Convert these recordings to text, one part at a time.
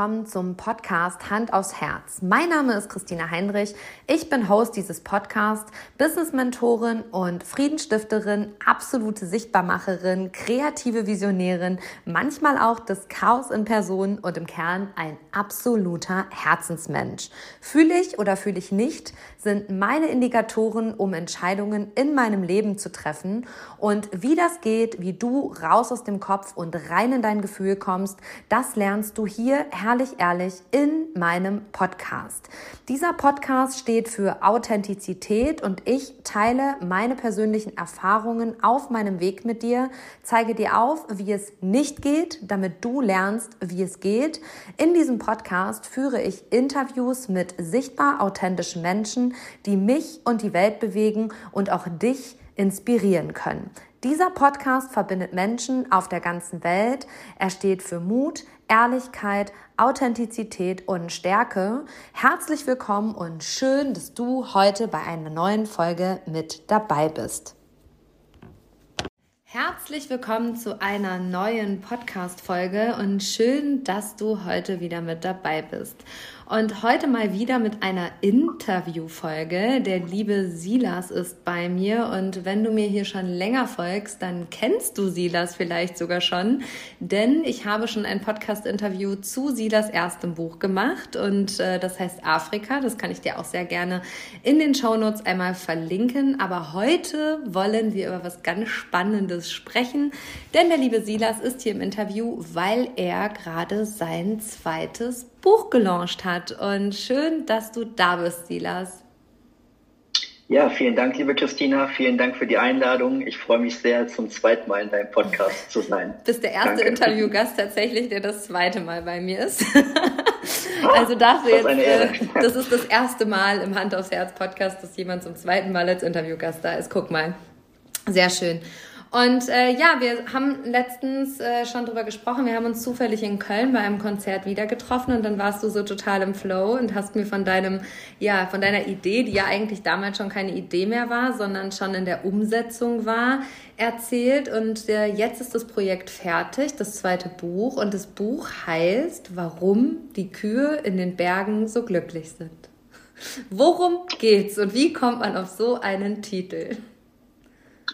Willkommen zum Podcast Hand aufs Herz. Mein Name ist Christina Heinrich. Ich bin Host dieses Podcasts, Business-Mentorin und Friedensstifterin, absolute Sichtbarmacherin, kreative Visionärin, manchmal auch das Chaos in Person und im Kern ein absoluter Herzensmensch. Fühle ich oder fühle ich nicht, sind meine Indikatoren, um Entscheidungen in meinem Leben zu treffen. Und wie das geht, wie du raus aus dem Kopf und rein in dein Gefühl kommst, das lernst du hier herrlich ehrlich in meinem Podcast. Dieser Podcast steht für Authentizität und ich teile meine persönlichen Erfahrungen auf meinem Weg mit dir, zeige dir auf, wie es nicht geht, damit du lernst, wie es geht. In diesem Podcast führe ich Interviews mit sichtbar authentischen Menschen, die mich und die Welt bewegen und auch dich inspirieren können. Dieser Podcast verbindet Menschen auf der ganzen Welt. Er steht für Mut, Ehrlichkeit, Authentizität und Stärke. Herzlich willkommen und schön, dass du heute bei einer neuen Folge mit dabei bist. Herzlich willkommen zu einer neuen Podcast-Folge und schön, dass du heute wieder mit dabei bist. Und heute mal wieder mit einer Interviewfolge. Der liebe Silas ist bei mir und wenn du mir hier schon länger folgst, dann kennst du Silas vielleicht sogar schon, denn ich habe schon ein Podcast-Interview zu Silas erstem Buch gemacht und äh, das heißt Afrika. Das kann ich dir auch sehr gerne in den Shownotes einmal verlinken. Aber heute wollen wir über was ganz Spannendes sprechen, denn der liebe Silas ist hier im Interview, weil er gerade sein zweites Buch gelauncht hat. Und schön, dass du da bist, Silas. Ja, vielen Dank, liebe Christina. Vielen Dank für die Einladung. Ich freue mich sehr, zum zweiten Mal in deinem Podcast zu sein. Du bist der erste Interviewgast tatsächlich, der das zweite Mal bei mir ist. also darfst du jetzt, das ist das erste Mal im Hand aufs Herz Podcast, dass jemand zum zweiten Mal als Interviewgast da ist. Guck mal. Sehr schön. Und äh, ja, wir haben letztens äh, schon drüber gesprochen. Wir haben uns zufällig in Köln bei einem Konzert wieder getroffen und dann warst du so total im Flow und hast mir von deinem, ja, von deiner Idee, die ja eigentlich damals schon keine Idee mehr war, sondern schon in der Umsetzung war, erzählt. Und äh, jetzt ist das Projekt fertig, das zweite Buch. Und das Buch heißt, warum die Kühe in den Bergen so glücklich sind. Worum geht's und wie kommt man auf so einen Titel?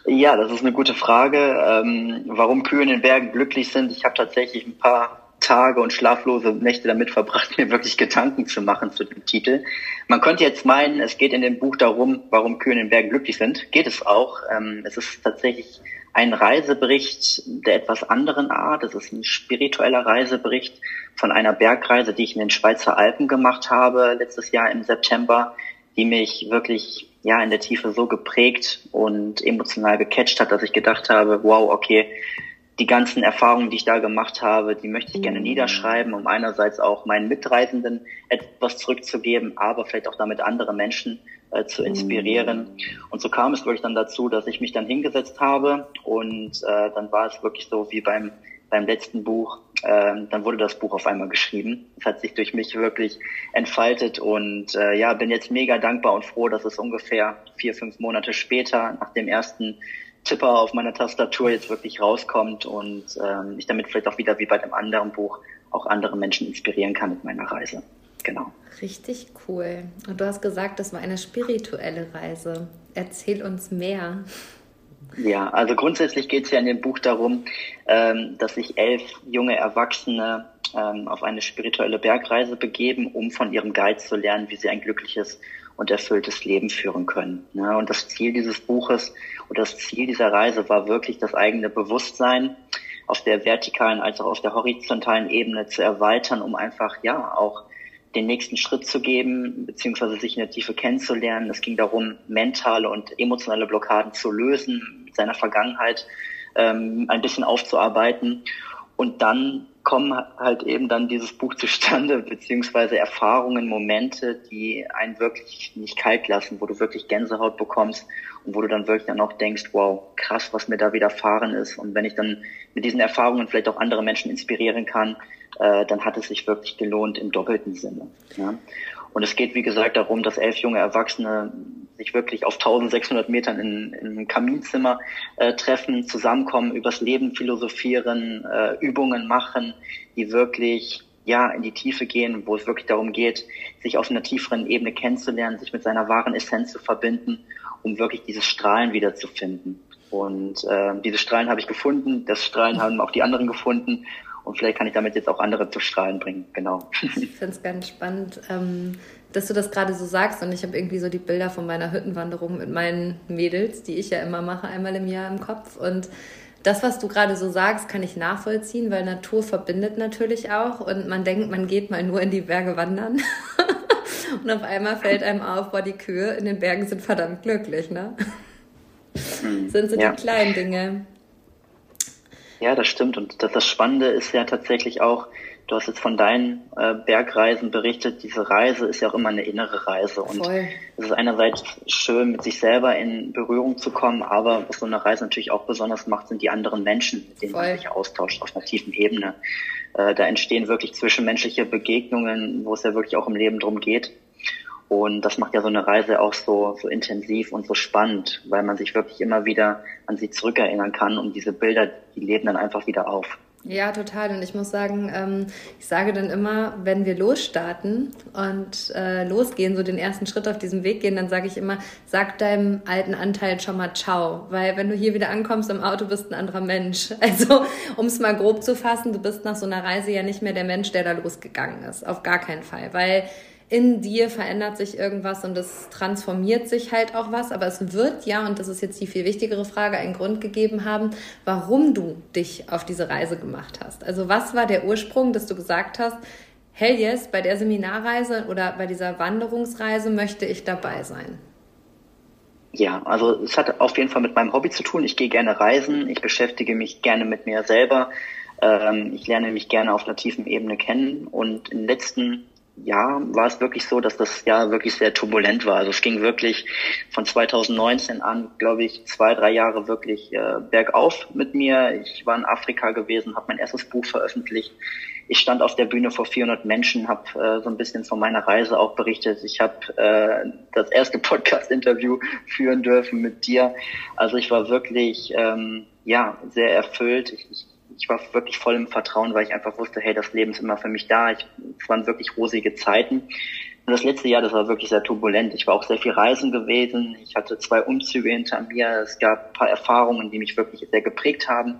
Ja, das ist eine gute Frage. Ähm, warum Kühe in den Bergen glücklich sind, ich habe tatsächlich ein paar Tage und schlaflose Nächte damit verbracht, mir wirklich Gedanken zu machen zu dem Titel. Man könnte jetzt meinen, es geht in dem Buch darum, warum Kühe in den Bergen glücklich sind. Geht es auch. Ähm, es ist tatsächlich ein Reisebericht der etwas anderen Art. Es ist ein spiritueller Reisebericht von einer Bergreise, die ich in den Schweizer Alpen gemacht habe letztes Jahr im September, die mich wirklich ja in der Tiefe so geprägt und emotional gecatcht hat, dass ich gedacht habe, wow, okay, die ganzen Erfahrungen, die ich da gemacht habe, die möchte ich gerne niederschreiben, um einerseits auch meinen Mitreisenden etwas zurückzugeben, aber vielleicht auch damit andere Menschen äh, zu inspirieren. Und so kam es wirklich dann dazu, dass ich mich dann hingesetzt habe und äh, dann war es wirklich so wie beim beim letzten Buch, äh, dann wurde das Buch auf einmal geschrieben. Es hat sich durch mich wirklich entfaltet und äh, ja, bin jetzt mega dankbar und froh, dass es ungefähr vier, fünf Monate später nach dem ersten Tipper auf meiner Tastatur jetzt wirklich rauskommt und ähm, ich damit vielleicht auch wieder wie bei dem anderen Buch auch andere Menschen inspirieren kann mit meiner Reise. Genau. Richtig cool. Und du hast gesagt, das war eine spirituelle Reise. Erzähl uns mehr. Ja, also grundsätzlich geht es ja in dem Buch darum, ähm, dass sich elf junge Erwachsene ähm, auf eine spirituelle Bergreise begeben, um von ihrem Guide zu lernen, wie sie ein glückliches und erfülltes Leben führen können. Ja, und das Ziel dieses Buches oder das Ziel dieser Reise war wirklich das eigene Bewusstsein auf der vertikalen als auch auf der horizontalen Ebene zu erweitern, um einfach ja auch den nächsten Schritt zu geben, beziehungsweise sich in der Tiefe kennenzulernen. Es ging darum, mentale und emotionale Blockaden zu lösen, mit seiner Vergangenheit ähm, ein bisschen aufzuarbeiten. Und dann kommen halt eben dann dieses Buch zustande, beziehungsweise Erfahrungen, Momente, die einen wirklich nicht kalt lassen, wo du wirklich Gänsehaut bekommst und wo du dann wirklich dann auch denkst, wow, krass, was mir da widerfahren ist. Und wenn ich dann mit diesen Erfahrungen vielleicht auch andere Menschen inspirieren kann, äh, dann hat es sich wirklich gelohnt im doppelten Sinne. Ja? Und es geht, wie gesagt, darum, dass elf junge Erwachsene sich wirklich auf 1600 Metern in, in einem Kaminzimmer äh, treffen, zusammenkommen, übers Leben philosophieren, äh, Übungen machen, die wirklich ja, in die Tiefe gehen, wo es wirklich darum geht, sich auf einer tieferen Ebene kennenzulernen, sich mit seiner wahren Essenz zu verbinden, um wirklich dieses Strahlen wiederzufinden. Und äh, diese Strahlen habe ich gefunden, das Strahlen haben auch die anderen gefunden und vielleicht kann ich damit jetzt auch andere zu Strahlen bringen. Genau. Ich finde es ganz spannend, ähm, dass du das gerade so sagst und ich habe irgendwie so die Bilder von meiner Hüttenwanderung mit meinen Mädels, die ich ja immer mache, einmal im Jahr im Kopf und das, was du gerade so sagst, kann ich nachvollziehen, weil Natur verbindet natürlich auch und man denkt, man geht mal nur in die Berge wandern und auf einmal fällt einem auf, boah, die Kühe in den Bergen sind verdammt glücklich, ne? Mhm. sind so ja. die kleinen Dinge. Ja, das stimmt. Und das, das Spannende ist ja tatsächlich auch, du hast jetzt von deinen äh, Bergreisen berichtet, diese Reise ist ja auch immer eine innere Reise. Und Voll. es ist einerseits schön, mit sich selber in Berührung zu kommen, aber was so eine Reise natürlich auch besonders macht, sind die anderen Menschen, mit denen Voll. man sich austauscht auf einer tiefen Ebene. Äh, da entstehen wirklich zwischenmenschliche Begegnungen, wo es ja wirklich auch im Leben drum geht. Und das macht ja so eine Reise auch so, so intensiv und so spannend, weil man sich wirklich immer wieder an sie zurückerinnern kann und diese Bilder, die leben dann einfach wieder auf. Ja, total. Und ich muss sagen, ähm, ich sage dann immer, wenn wir losstarten und äh, losgehen, so den ersten Schritt auf diesem Weg gehen, dann sage ich immer, sag deinem alten Anteil schon mal Ciao. Weil wenn du hier wieder ankommst im Auto, bist ein anderer Mensch. Also, um es mal grob zu fassen, du bist nach so einer Reise ja nicht mehr der Mensch, der da losgegangen ist. Auf gar keinen Fall. Weil in dir verändert sich irgendwas und es transformiert sich halt auch was, aber es wird ja, und das ist jetzt die viel wichtigere Frage, einen Grund gegeben haben, warum du dich auf diese Reise gemacht hast. Also was war der Ursprung, dass du gesagt hast, hell yes, bei der Seminarreise oder bei dieser Wanderungsreise möchte ich dabei sein? Ja, also es hat auf jeden Fall mit meinem Hobby zu tun. Ich gehe gerne reisen, ich beschäftige mich gerne mit mir selber, ähm, ich lerne mich gerne auf einer tiefen Ebene kennen und in den letzten ja, war es wirklich so, dass das Jahr wirklich sehr turbulent war. Also es ging wirklich von 2019 an, glaube ich, zwei, drei Jahre wirklich äh, bergauf mit mir. Ich war in Afrika gewesen, habe mein erstes Buch veröffentlicht. Ich stand auf der Bühne vor 400 Menschen, habe äh, so ein bisschen von meiner Reise auch berichtet. Ich habe äh, das erste Podcast-Interview führen dürfen mit dir. Also ich war wirklich ähm, ja sehr erfüllt. Ich, ich ich war wirklich voll im Vertrauen, weil ich einfach wusste, hey, das Leben ist immer für mich da. Ich, es waren wirklich rosige Zeiten. Und das letzte Jahr, das war wirklich sehr turbulent. Ich war auch sehr viel reisen gewesen. Ich hatte zwei Umzüge hinter mir. Es gab ein paar Erfahrungen, die mich wirklich sehr geprägt haben.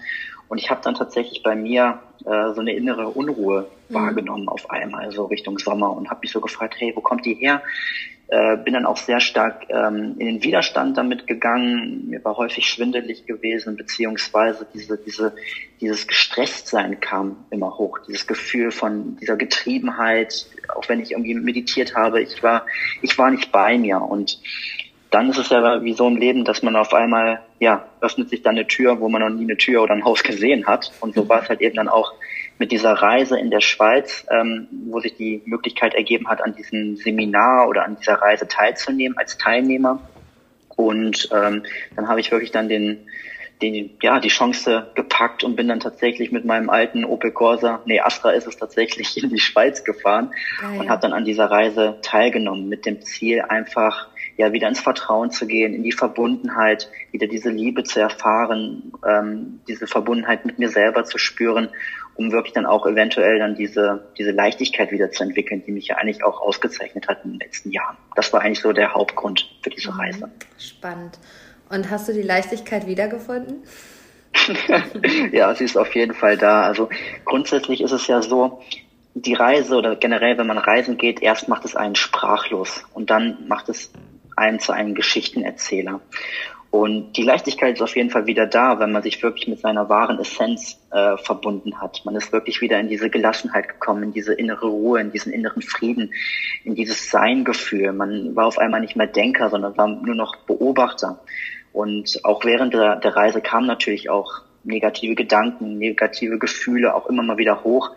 Und ich habe dann tatsächlich bei mir äh, so eine innere Unruhe mhm. wahrgenommen auf einmal, so Richtung Sommer und habe mich so gefragt, hey, wo kommt die her? Äh, bin dann auch sehr stark ähm, in den Widerstand damit gegangen. Mir war häufig schwindelig gewesen, beziehungsweise diese, diese, dieses Gestresstsein kam immer hoch. Dieses Gefühl von dieser Getriebenheit, auch wenn ich irgendwie meditiert habe, ich war, ich war nicht bei mir. Und dann ist es ja wie so im Leben, dass man auf einmal, ja, öffnet sich dann eine Tür, wo man noch nie eine Tür oder ein Haus gesehen hat. Und so war es halt eben dann auch mit dieser Reise in der Schweiz, ähm, wo sich die Möglichkeit ergeben hat, an diesem Seminar oder an dieser Reise teilzunehmen als Teilnehmer. Und ähm, dann habe ich wirklich dann den, den, ja, die Chance gepackt und bin dann tatsächlich mit meinem alten Opel Corsa, nee, Astra ist es tatsächlich, in die Schweiz gefahren Geil. und habe dann an dieser Reise teilgenommen mit dem Ziel einfach ja wieder ins Vertrauen zu gehen, in die Verbundenheit, wieder diese Liebe zu erfahren, ähm, diese Verbundenheit mit mir selber zu spüren um wirklich dann auch eventuell dann diese, diese Leichtigkeit wieder zu entwickeln, die mich ja eigentlich auch ausgezeichnet hat in den letzten Jahren. Das war eigentlich so der Hauptgrund für diese mhm. Reise. Spannend. Und hast du die Leichtigkeit wiedergefunden? ja, sie ist auf jeden Fall da. Also grundsätzlich ist es ja so, die Reise oder generell, wenn man reisen geht, erst macht es einen sprachlos und dann macht es einen zu einem Geschichtenerzähler. Und die Leichtigkeit ist auf jeden Fall wieder da, wenn man sich wirklich mit seiner wahren Essenz äh, verbunden hat. Man ist wirklich wieder in diese Gelassenheit gekommen, in diese innere Ruhe, in diesen inneren Frieden, in dieses Sein-Gefühl. Man war auf einmal nicht mehr Denker, sondern war nur noch Beobachter. Und auch während der, der Reise kamen natürlich auch negative Gedanken, negative Gefühle auch immer mal wieder hoch.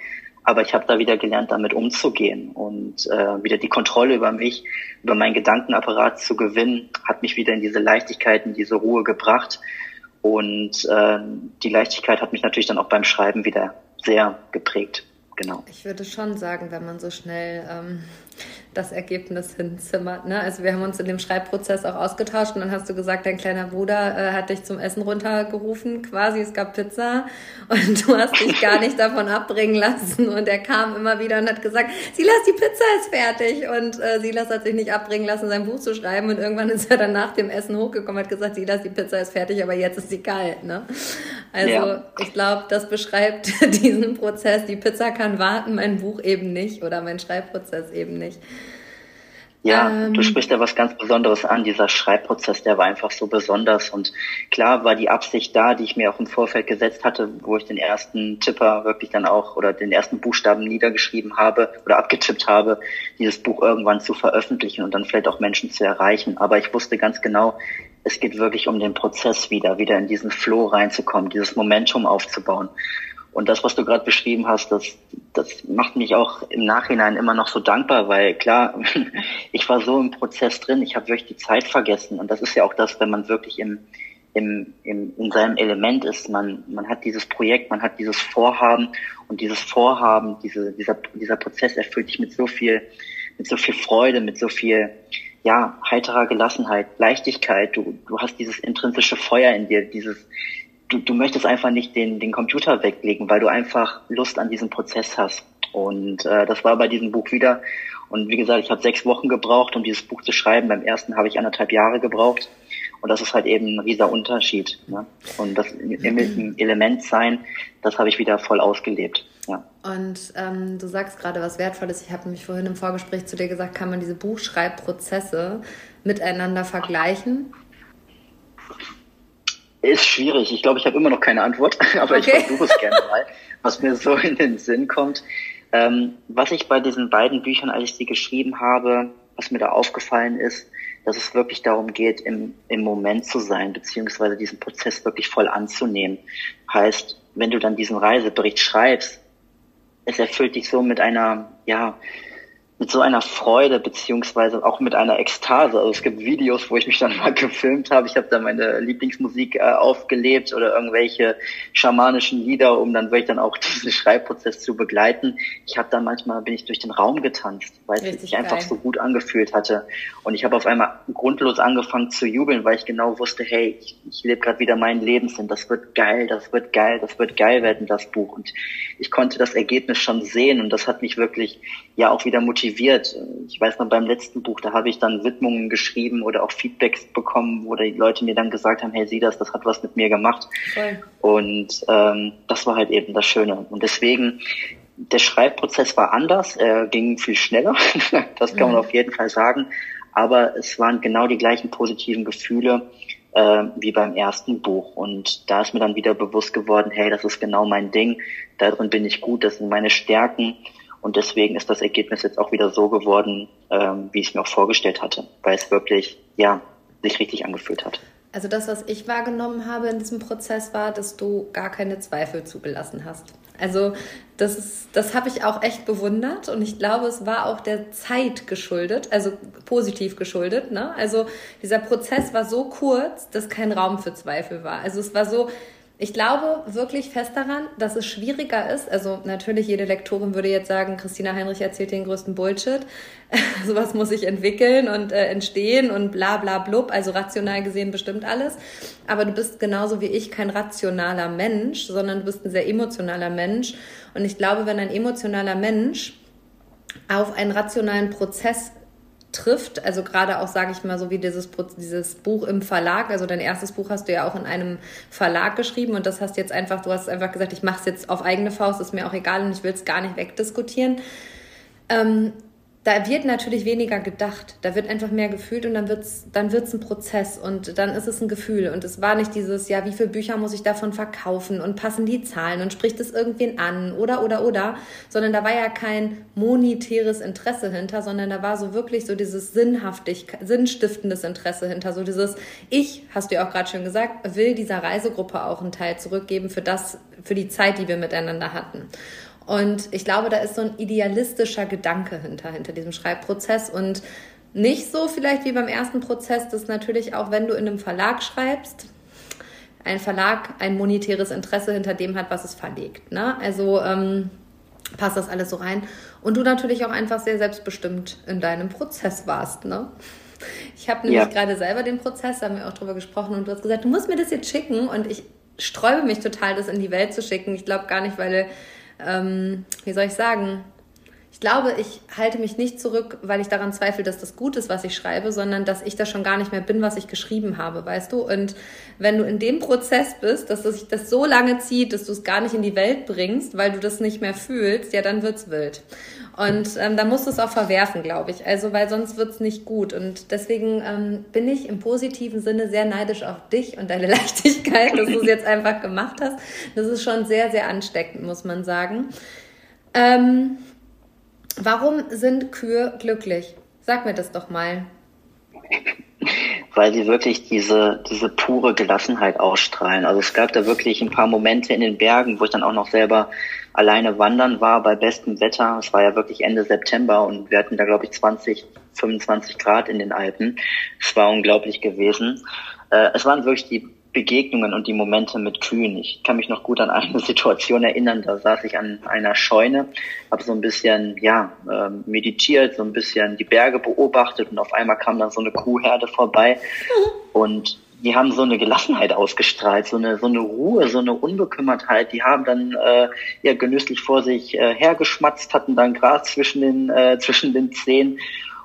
Aber ich habe da wieder gelernt, damit umzugehen und äh, wieder die Kontrolle über mich, über meinen Gedankenapparat zu gewinnen, hat mich wieder in diese Leichtigkeit, in diese Ruhe gebracht. Und äh, die Leichtigkeit hat mich natürlich dann auch beim Schreiben wieder sehr geprägt. Genau. Ich würde schon sagen, wenn man so schnell ähm, das Ergebnis hinzimmert. Ne? Also wir haben uns in dem Schreibprozess auch ausgetauscht und dann hast du gesagt, dein kleiner Bruder äh, hat dich zum Essen runtergerufen, quasi, es gab Pizza und du hast dich gar nicht davon abbringen lassen und er kam immer wieder und hat gesagt, Silas, die Pizza ist fertig und äh, Silas hat sich nicht abbringen lassen, sein Buch zu schreiben und irgendwann ist er dann nach dem Essen hochgekommen und hat gesagt, Silas, die Pizza ist fertig, aber jetzt ist sie kalt. Ne? Also ja. ich glaube, das beschreibt diesen Prozess, die Pizza kann warten, mein Buch eben nicht oder mein Schreibprozess eben nicht. Ja, ähm, du sprichst ja was ganz Besonderes an. Dieser Schreibprozess, der war einfach so besonders. Und klar war die Absicht da, die ich mir auch im Vorfeld gesetzt hatte, wo ich den ersten Tipper wirklich dann auch oder den ersten Buchstaben niedergeschrieben habe oder abgetippt habe, dieses Buch irgendwann zu veröffentlichen und dann vielleicht auch Menschen zu erreichen. Aber ich wusste ganz genau, es geht wirklich um den Prozess wieder, wieder in diesen Flow reinzukommen, dieses Momentum aufzubauen. Und das, was du gerade beschrieben hast, das, das macht mich auch im Nachhinein immer noch so dankbar, weil klar, ich war so im Prozess drin, ich habe wirklich die Zeit vergessen. Und das ist ja auch das, wenn man wirklich im, im, im, in seinem Element ist. Man, man hat dieses Projekt, man hat dieses Vorhaben und dieses Vorhaben, diese, dieser, dieser Prozess erfüllt dich mit so viel, mit so viel Freude, mit so viel, ja, heiterer Gelassenheit, Leichtigkeit. Du, du hast dieses intrinsische Feuer in dir, dieses, du, du möchtest einfach nicht den, den Computer weglegen, weil du einfach Lust an diesem Prozess hast. Und äh, das war bei diesem Buch wieder. Und wie gesagt, ich habe sechs Wochen gebraucht, um dieses Buch zu schreiben. Beim ersten habe ich anderthalb Jahre gebraucht. Und das ist halt eben ein rieser Unterschied. Ne? Und das im, im Element sein, das habe ich wieder voll ausgelebt. Ja. Und ähm, du sagst gerade was Wertvolles. Ich habe nämlich vorhin im Vorgespräch zu dir gesagt, kann man diese Buchschreibprozesse miteinander vergleichen? Ist schwierig. Ich glaube, ich habe immer noch keine Antwort, aber okay. ich versuche es gerne mal, was mir so in den Sinn kommt. Ähm, was ich bei diesen beiden Büchern, als ich sie geschrieben habe, was mir da aufgefallen ist, dass es wirklich darum geht, im, im Moment zu sein, beziehungsweise diesen Prozess wirklich voll anzunehmen. Heißt, wenn du dann diesen Reisebericht schreibst, es erfüllt dich so mit einer, ja, mit so einer Freude beziehungsweise auch mit einer Ekstase. Also es gibt Videos, wo ich mich dann mal gefilmt habe. Ich habe da meine Lieblingsmusik äh, aufgelebt oder irgendwelche schamanischen Lieder, um dann wirklich dann auch diesen Schreibprozess zu begleiten. Ich habe dann manchmal bin ich durch den Raum getanzt, weil es sich einfach so gut angefühlt hatte. Und ich habe auf einmal grundlos angefangen zu jubeln, weil ich genau wusste, hey, ich, ich lebe gerade wieder meinen Lebenssinn. Das wird geil, das wird geil, das wird geil werden, das Buch. Und ich konnte das Ergebnis schon sehen und das hat mich wirklich ja auch wieder motiviert motiviert. Ich weiß noch beim letzten Buch, da habe ich dann Widmungen geschrieben oder auch Feedbacks bekommen, wo die Leute mir dann gesagt haben, hey, sieh das, das hat was mit mir gemacht. Voll. Und ähm, das war halt eben das Schöne. Und deswegen, der Schreibprozess war anders, er ging viel schneller, das kann man mhm. auf jeden Fall sagen. Aber es waren genau die gleichen positiven Gefühle äh, wie beim ersten Buch. Und da ist mir dann wieder bewusst geworden, hey, das ist genau mein Ding, darin bin ich gut, das sind meine Stärken. Und deswegen ist das Ergebnis jetzt auch wieder so geworden, ähm, wie ich es mir auch vorgestellt hatte, weil es wirklich, ja, sich richtig angefühlt hat. Also das, was ich wahrgenommen habe in diesem Prozess, war, dass du gar keine Zweifel zugelassen hast. Also das, das habe ich auch echt bewundert und ich glaube, es war auch der Zeit geschuldet, also positiv geschuldet. Ne? Also dieser Prozess war so kurz, dass kein Raum für Zweifel war. Also es war so, ich glaube wirklich fest daran, dass es schwieriger ist. Also natürlich, jede Lektorin würde jetzt sagen, Christina Heinrich erzählt den größten Bullshit. Sowas muss sich entwickeln und äh, entstehen und bla bla blub. Also rational gesehen bestimmt alles. Aber du bist genauso wie ich kein rationaler Mensch, sondern du bist ein sehr emotionaler Mensch. Und ich glaube, wenn ein emotionaler Mensch auf einen rationalen Prozess trifft. Also gerade auch, sage ich mal, so wie dieses, dieses Buch im Verlag. Also dein erstes Buch hast du ja auch in einem Verlag geschrieben und das hast jetzt einfach, du hast einfach gesagt, ich mache es jetzt auf eigene Faust, ist mir auch egal und ich will es gar nicht wegdiskutieren. Ähm, da wird natürlich weniger gedacht. Da wird einfach mehr gefühlt und dann wird's, dann wird's ein Prozess und dann ist es ein Gefühl. Und es war nicht dieses, ja, wie viele Bücher muss ich davon verkaufen und passen die Zahlen und spricht es irgendwen an oder, oder, oder, sondern da war ja kein monetäres Interesse hinter, sondern da war so wirklich so dieses sinnhaftig, sinnstiftendes Interesse hinter, so dieses, ich, hast du ja auch gerade schon gesagt, will dieser Reisegruppe auch einen Teil zurückgeben für das, für die Zeit, die wir miteinander hatten. Und ich glaube, da ist so ein idealistischer Gedanke hinter, hinter diesem Schreibprozess und nicht so vielleicht wie beim ersten Prozess, dass natürlich auch, wenn du in einem Verlag schreibst, ein Verlag ein monetäres Interesse hinter dem hat, was es verlegt. Ne? Also ähm, passt das alles so rein. Und du natürlich auch einfach sehr selbstbestimmt in deinem Prozess warst, ne? Ich habe nämlich ja. gerade selber den Prozess, da haben wir auch drüber gesprochen und du hast gesagt, du musst mir das jetzt schicken und ich sträube mich total, das in die Welt zu schicken. Ich glaube gar nicht, weil, ähm, wie soll ich sagen, ich glaube, ich halte mich nicht zurück, weil ich daran zweifle, dass das gut ist, was ich schreibe, sondern dass ich das schon gar nicht mehr bin, was ich geschrieben habe, weißt du? Und wenn du in dem Prozess bist, dass sich das so lange zieht, dass du es gar nicht in die Welt bringst, weil du das nicht mehr fühlst, ja, dann wird's wild. Und ähm, da musst du es auch verwerfen, glaube ich. Also, weil sonst wird's nicht gut. Und deswegen ähm, bin ich im positiven Sinne sehr neidisch auf dich und deine Leichtigkeit, dass du es jetzt einfach gemacht hast. Das ist schon sehr, sehr ansteckend, muss man sagen. Ähm, Warum sind Kühe glücklich? Sag mir das doch mal. Weil sie wirklich diese, diese pure Gelassenheit ausstrahlen. Also es gab da wirklich ein paar Momente in den Bergen, wo ich dann auch noch selber alleine wandern war bei bestem Wetter. Es war ja wirklich Ende September und wir hatten da, glaube ich, 20, 25 Grad in den Alpen. Es war unglaublich gewesen. Äh, es waren wirklich die Begegnungen und die Momente mit Kühen. Ich kann mich noch gut an eine Situation erinnern, da saß ich an einer Scheune, habe so ein bisschen ja ähm, meditiert, so ein bisschen die Berge beobachtet und auf einmal kam dann so eine Kuhherde vorbei und die haben so eine Gelassenheit ausgestrahlt, so eine so eine Ruhe, so eine Unbekümmertheit. Die haben dann äh, ja genüsslich vor sich äh, hergeschmatzt, hatten dann Gras zwischen den äh, zwischen den Zehen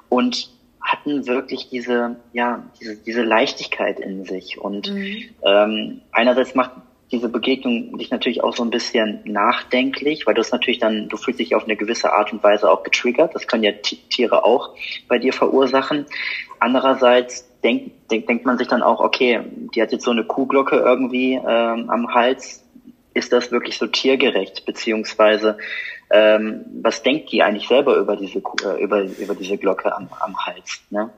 und hatten wirklich diese, ja, diese, diese Leichtigkeit in sich. Und mhm. ähm, einerseits macht diese Begegnung dich natürlich auch so ein bisschen nachdenklich, weil du es natürlich dann, du fühlst dich auf eine gewisse Art und Weise auch getriggert. Das können ja Tiere auch bei dir verursachen. Andererseits denkt, denk, denkt man sich dann auch, okay, die hat jetzt so eine Kuhglocke irgendwie ähm, am Hals. Ist das wirklich so tiergerecht? Beziehungsweise ähm, was denkt die eigentlich selber über diese äh, über über diese Glocke am, am Hals ne?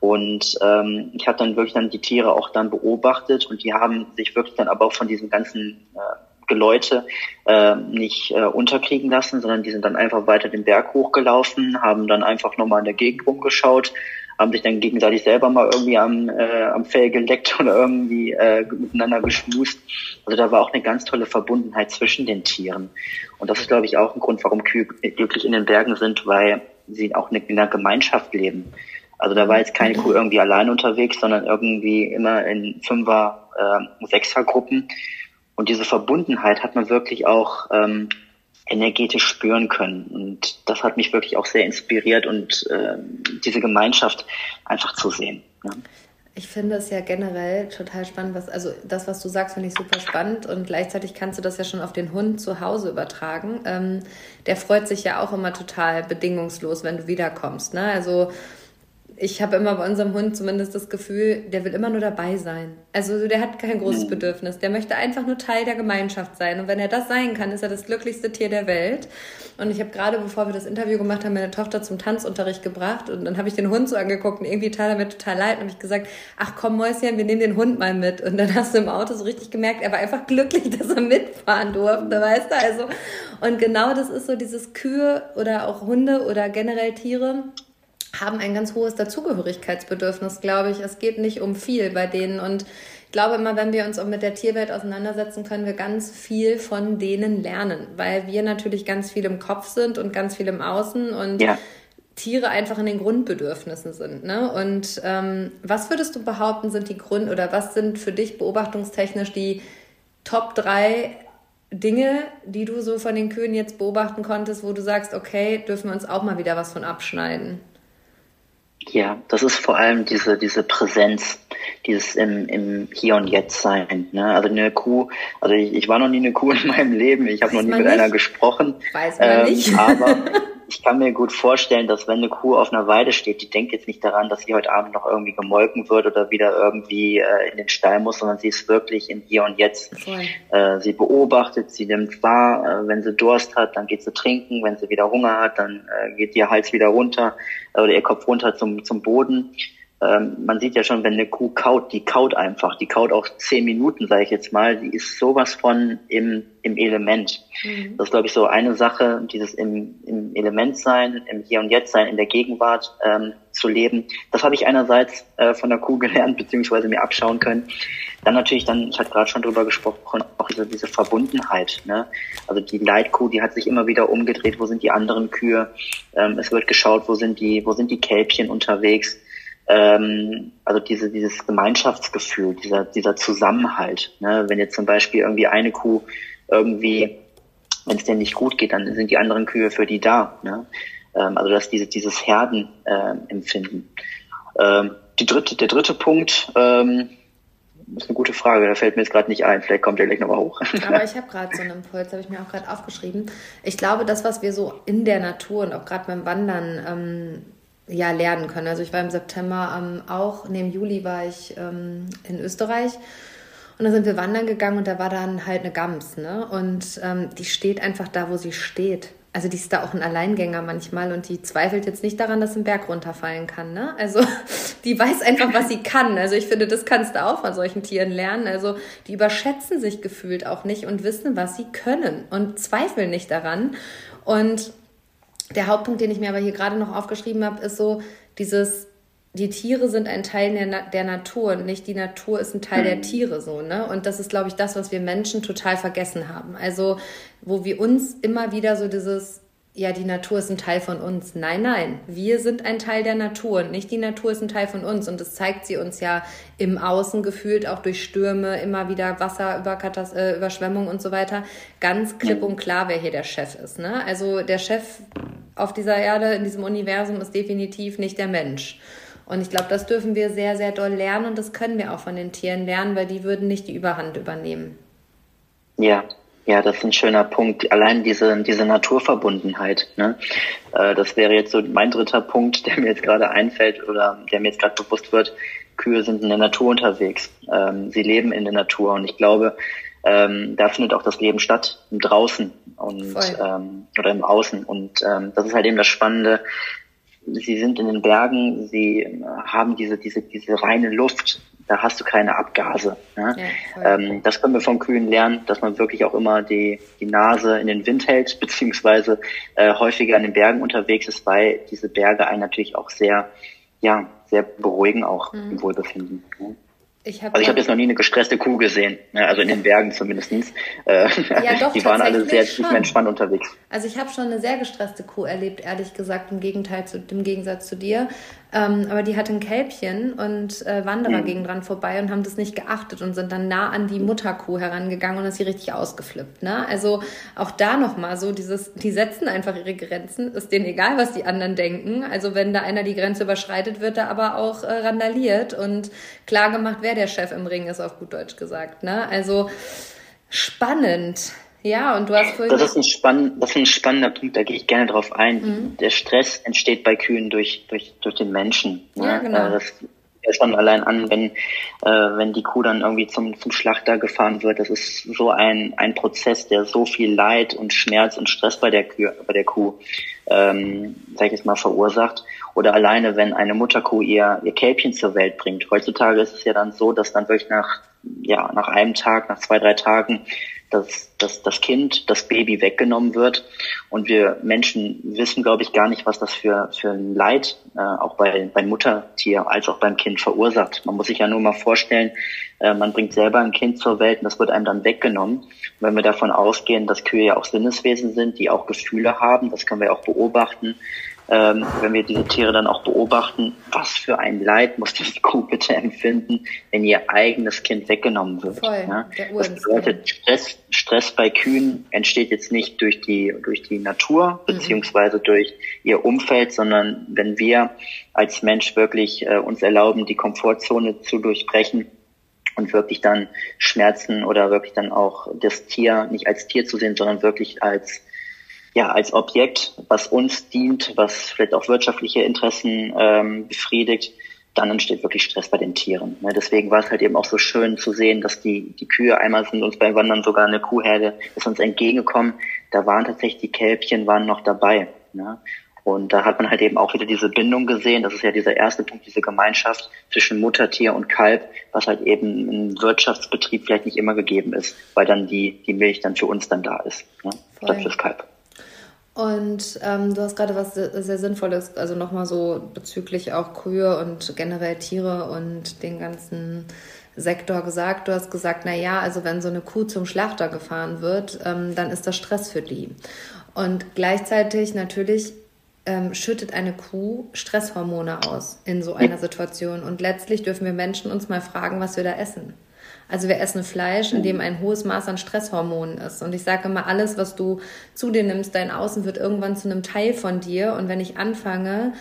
und ähm, ich habe dann wirklich dann die Tiere auch dann beobachtet und die haben sich wirklich dann aber auch von diesem ganzen äh, Geläute äh, nicht äh, unterkriegen lassen, sondern die sind dann einfach weiter den Berg hochgelaufen, haben dann einfach nochmal in der Gegend rumgeschaut, haben sich dann gegenseitig selber mal irgendwie am, äh, am Fell geleckt oder irgendwie äh, miteinander geschmust. Also da war auch eine ganz tolle Verbundenheit zwischen den Tieren. Und das ist, glaube ich, auch ein Grund, warum Kühe glücklich in den Bergen sind, weil sie auch in einer Gemeinschaft leben. Also da war jetzt keine Kuh irgendwie allein unterwegs, sondern irgendwie immer in Fünfer, äh, Sechsergruppen. Und diese Verbundenheit hat man wirklich auch ähm, energetisch spüren können. Und das hat mich wirklich auch sehr inspiriert und äh, diese Gemeinschaft einfach zu sehen. Ja. Ich finde es ja generell total spannend, was, also das, was du sagst, finde ich super spannend und gleichzeitig kannst du das ja schon auf den Hund zu Hause übertragen. Ähm, der freut sich ja auch immer total bedingungslos, wenn du wiederkommst. Ne? Also ich habe immer bei unserem Hund zumindest das Gefühl, der will immer nur dabei sein. Also der hat kein großes mhm. Bedürfnis. Der möchte einfach nur Teil der Gemeinschaft sein. Und wenn er das sein kann, ist er das glücklichste Tier der Welt. Und ich habe gerade, bevor wir das Interview gemacht haben, meine Tochter zum Tanzunterricht gebracht. Und dann habe ich den Hund so angeguckt und irgendwie tat er mir total leid. Und habe ich gesagt, ach komm Mäuschen, wir nehmen den Hund mal mit. Und dann hast du im Auto so richtig gemerkt, er war einfach glücklich, dass er mitfahren durfte, weißt du? Also, und genau das ist so dieses Kühe oder auch Hunde oder generell Tiere haben ein ganz hohes Dazugehörigkeitsbedürfnis, glaube ich. Es geht nicht um viel bei denen. Und ich glaube immer, wenn wir uns auch mit der Tierwelt auseinandersetzen, können wir ganz viel von denen lernen, weil wir natürlich ganz viel im Kopf sind und ganz viel im Außen und ja. Tiere einfach in den Grundbedürfnissen sind. Ne? Und ähm, was würdest du behaupten, sind die Grund oder was sind für dich beobachtungstechnisch die Top drei Dinge, die du so von den Kühen jetzt beobachten konntest, wo du sagst, okay, dürfen wir uns auch mal wieder was von abschneiden? Ja, das ist vor allem diese, diese Präsenz, dieses im, im Hier und Jetzt sein. Ne? Also eine Kuh, also ich, ich war noch nie eine Kuh in meinem Leben, ich habe noch nie mit nicht. einer gesprochen. Weiß man ähm, nicht. aber ich kann mir gut vorstellen, dass wenn eine Kuh auf einer Weide steht, die denkt jetzt nicht daran, dass sie heute Abend noch irgendwie gemolken wird oder wieder irgendwie äh, in den Stall muss, sondern sie ist wirklich im Hier und Jetzt. Äh, sie beobachtet, sie nimmt wahr, äh, wenn sie Durst hat, dann geht sie trinken, wenn sie wieder Hunger hat, dann äh, geht ihr Hals wieder runter oder ihr Kopf runter zum, zum Boden. Ähm, man sieht ja schon, wenn eine Kuh kaut, die kaut einfach, die kaut auch zehn Minuten, sage ich jetzt mal, die ist sowas von im, im Element. Mhm. Das ist, glaube ich, so eine Sache, dieses im, im Element sein, im Hier und Jetzt sein, in der Gegenwart ähm, zu leben. Das habe ich einerseits äh, von der Kuh gelernt, beziehungsweise mir abschauen können. Dann natürlich dann, ich hatte gerade schon drüber gesprochen, auch diese, diese Verbundenheit. Ne? Also die Leitkuh, die hat sich immer wieder umgedreht, wo sind die anderen Kühe? Ähm, es wird geschaut, wo sind die, wo sind die Kälbchen unterwegs? Ähm, also diese, dieses Gemeinschaftsgefühl, dieser, dieser Zusammenhalt. Ne? Wenn jetzt zum Beispiel irgendwie eine Kuh irgendwie, wenn es denen nicht gut geht, dann sind die anderen Kühe für die da. Ne? Ähm, also dass diese, dieses Herdenempfinden. Äh, ähm, die dritte, der dritte Punkt, ähm, ist eine gute Frage, da fällt mir jetzt gerade nicht ein. Vielleicht kommt der gleich nochmal hoch. Aber ich habe gerade so einen Impuls, habe ich mir auch gerade aufgeschrieben. Ich glaube, das, was wir so in der Natur und auch gerade beim Wandern ähm, ja, lernen können. Also ich war im September ähm, auch, neben Juli war ich ähm, in Österreich und da sind wir wandern gegangen und da war dann halt eine Gams, ne? Und ähm, die steht einfach da, wo sie steht. Also die ist da auch ein Alleingänger manchmal und die zweifelt jetzt nicht daran, dass ein Berg runterfallen kann. Ne? Also die weiß einfach, was sie kann. Also ich finde, das kannst du auch von solchen Tieren lernen. Also die überschätzen sich gefühlt auch nicht und wissen, was sie können und zweifeln nicht daran. Und der Hauptpunkt, den ich mir aber hier gerade noch aufgeschrieben habe, ist so dieses, die Tiere sind ein Teil der, Na der Natur und nicht die Natur ist ein Teil der mhm. Tiere so, ne? Und das ist, glaube ich, das, was wir Menschen total vergessen haben. Also, wo wir uns immer wieder so dieses ja, die Natur ist ein Teil von uns. Nein, nein, wir sind ein Teil der Natur und nicht die Natur ist ein Teil von uns. Und das zeigt sie uns ja im Außen gefühlt, auch durch Stürme, immer wieder Wasser, über äh, Überschwemmungen und so weiter. Ganz klipp und klar, wer hier der Chef ist. Ne? Also der Chef auf dieser Erde, in diesem Universum ist definitiv nicht der Mensch. Und ich glaube, das dürfen wir sehr, sehr doll lernen und das können wir auch von den Tieren lernen, weil die würden nicht die Überhand übernehmen. Ja, ja, das ist ein schöner Punkt. Allein diese, diese Naturverbundenheit. Ne? Äh, das wäre jetzt so mein dritter Punkt, der mir jetzt gerade einfällt oder der mir jetzt gerade bewusst wird. Kühe sind in der Natur unterwegs. Ähm, sie leben in der Natur und ich glaube, ähm, da findet auch das Leben statt, im Draußen und ähm, oder im Außen. Und ähm, das ist halt eben das Spannende. Sie sind in den Bergen, sie haben diese, diese, diese reine Luft, da hast du keine Abgase. Ne? Ja, ähm, das können wir von Kühen lernen, dass man wirklich auch immer die, die Nase in den Wind hält, beziehungsweise äh, häufiger in den Bergen unterwegs ist, weil diese Berge einen natürlich auch sehr, ja, sehr beruhigen auch mhm. im Wohlbefinden. Ne? Ich hab also ich habe jetzt noch nie eine gestresste Kuh gesehen, ne? also in den Bergen zumindest. Äh, ja, doch, die waren alle sehr schon. entspannt unterwegs. Also ich habe schon eine sehr gestresste Kuh erlebt, ehrlich gesagt, im Gegenteil zu, im Gegensatz zu dir. Ähm, aber die hatte ein Kälbchen und äh, Wanderer mhm. gingen dran vorbei und haben das nicht geachtet und sind dann nah an die Mutterkuh herangegangen und ist sie richtig ausgeflippt. Ne? Also auch da nochmal so dieses, die setzen einfach ihre Grenzen, ist denen egal, was die anderen denken. Also wenn da einer die Grenze überschreitet, wird da aber auch äh, randaliert und klar gemacht, wer der Chef im Ring ist, auf gut Deutsch gesagt. Ne? Also spannend. Ja, und du hast vorhin. Das ist ein, spann das ist ein spannender Punkt, da gehe ich gerne drauf ein. Mhm. Der Stress entsteht bei Kühen durch, durch, durch den Menschen. Ne? Ja, genau. Äh, das ja schon allein an, wenn, äh, wenn die Kuh dann irgendwie zum, zum Schlachter gefahren wird. Das ist so ein, ein Prozess, der so viel Leid und Schmerz und Stress bei der, Kuh, bei der Kuh, ähm, sag ich jetzt mal, verursacht. Oder alleine, wenn eine Mutterkuh ihr, ihr Kälbchen zur Welt bringt. Heutzutage ist es ja dann so, dass dann wirklich nach, ja, nach einem Tag, nach zwei, drei Tagen dass, dass das Kind, das Baby weggenommen wird. Und wir Menschen wissen, glaube ich, gar nicht, was das für, für ein Leid äh, auch bei, beim Muttertier als auch beim Kind verursacht. Man muss sich ja nur mal vorstellen, äh, man bringt selber ein Kind zur Welt und das wird einem dann weggenommen. Und wenn wir davon ausgehen, dass Kühe ja auch Sinneswesen sind, die auch Gefühle haben, das können wir auch beobachten, ähm, wenn wir diese Tiere dann auch beobachten, was für ein Leid muss die Kuh bitte empfinden, wenn ihr eigenes Kind weggenommen wird. Voll, ja? Das bedeutet, Stress, Stress bei Kühen entsteht jetzt nicht durch die, durch die Natur, mhm. beziehungsweise mhm. durch ihr Umfeld, sondern wenn wir als Mensch wirklich äh, uns erlauben, die Komfortzone zu durchbrechen, und wirklich dann Schmerzen oder wirklich dann auch das Tier nicht als Tier zu sehen, sondern wirklich als ja, als Objekt, was uns dient, was vielleicht auch wirtschaftliche Interessen ähm, befriedigt, dann entsteht wirklich Stress bei den Tieren. Ne? Deswegen war es halt eben auch so schön zu sehen, dass die, die Kühe, einmal sind uns beim Wandern sogar eine Kuhherde, ist uns entgegengekommen, da waren tatsächlich die Kälbchen waren noch dabei. Ne? Und da hat man halt eben auch wieder diese Bindung gesehen. Das ist ja dieser erste Punkt, diese Gemeinschaft zwischen Muttertier und Kalb, was halt eben im Wirtschaftsbetrieb vielleicht nicht immer gegeben ist, weil dann die, die Milch dann für uns dann da ist, ja, statt fürs Kalb. Und ähm, du hast gerade was sehr, sehr Sinnvolles, also nochmal so bezüglich auch Kühe und generell Tiere und den ganzen Sektor gesagt. Du hast gesagt, na ja, also wenn so eine Kuh zum Schlachter gefahren wird, ähm, dann ist das Stress für die. Und gleichzeitig natürlich ähm, schüttet eine Kuh Stresshormone aus in so einer Situation. Und letztlich dürfen wir Menschen uns mal fragen, was wir da essen. Also wir essen Fleisch, in dem ein hohes Maß an Stresshormonen ist. Und ich sage immer, alles, was du zu dir nimmst, dein Außen wird irgendwann zu einem Teil von dir. Und wenn ich anfange,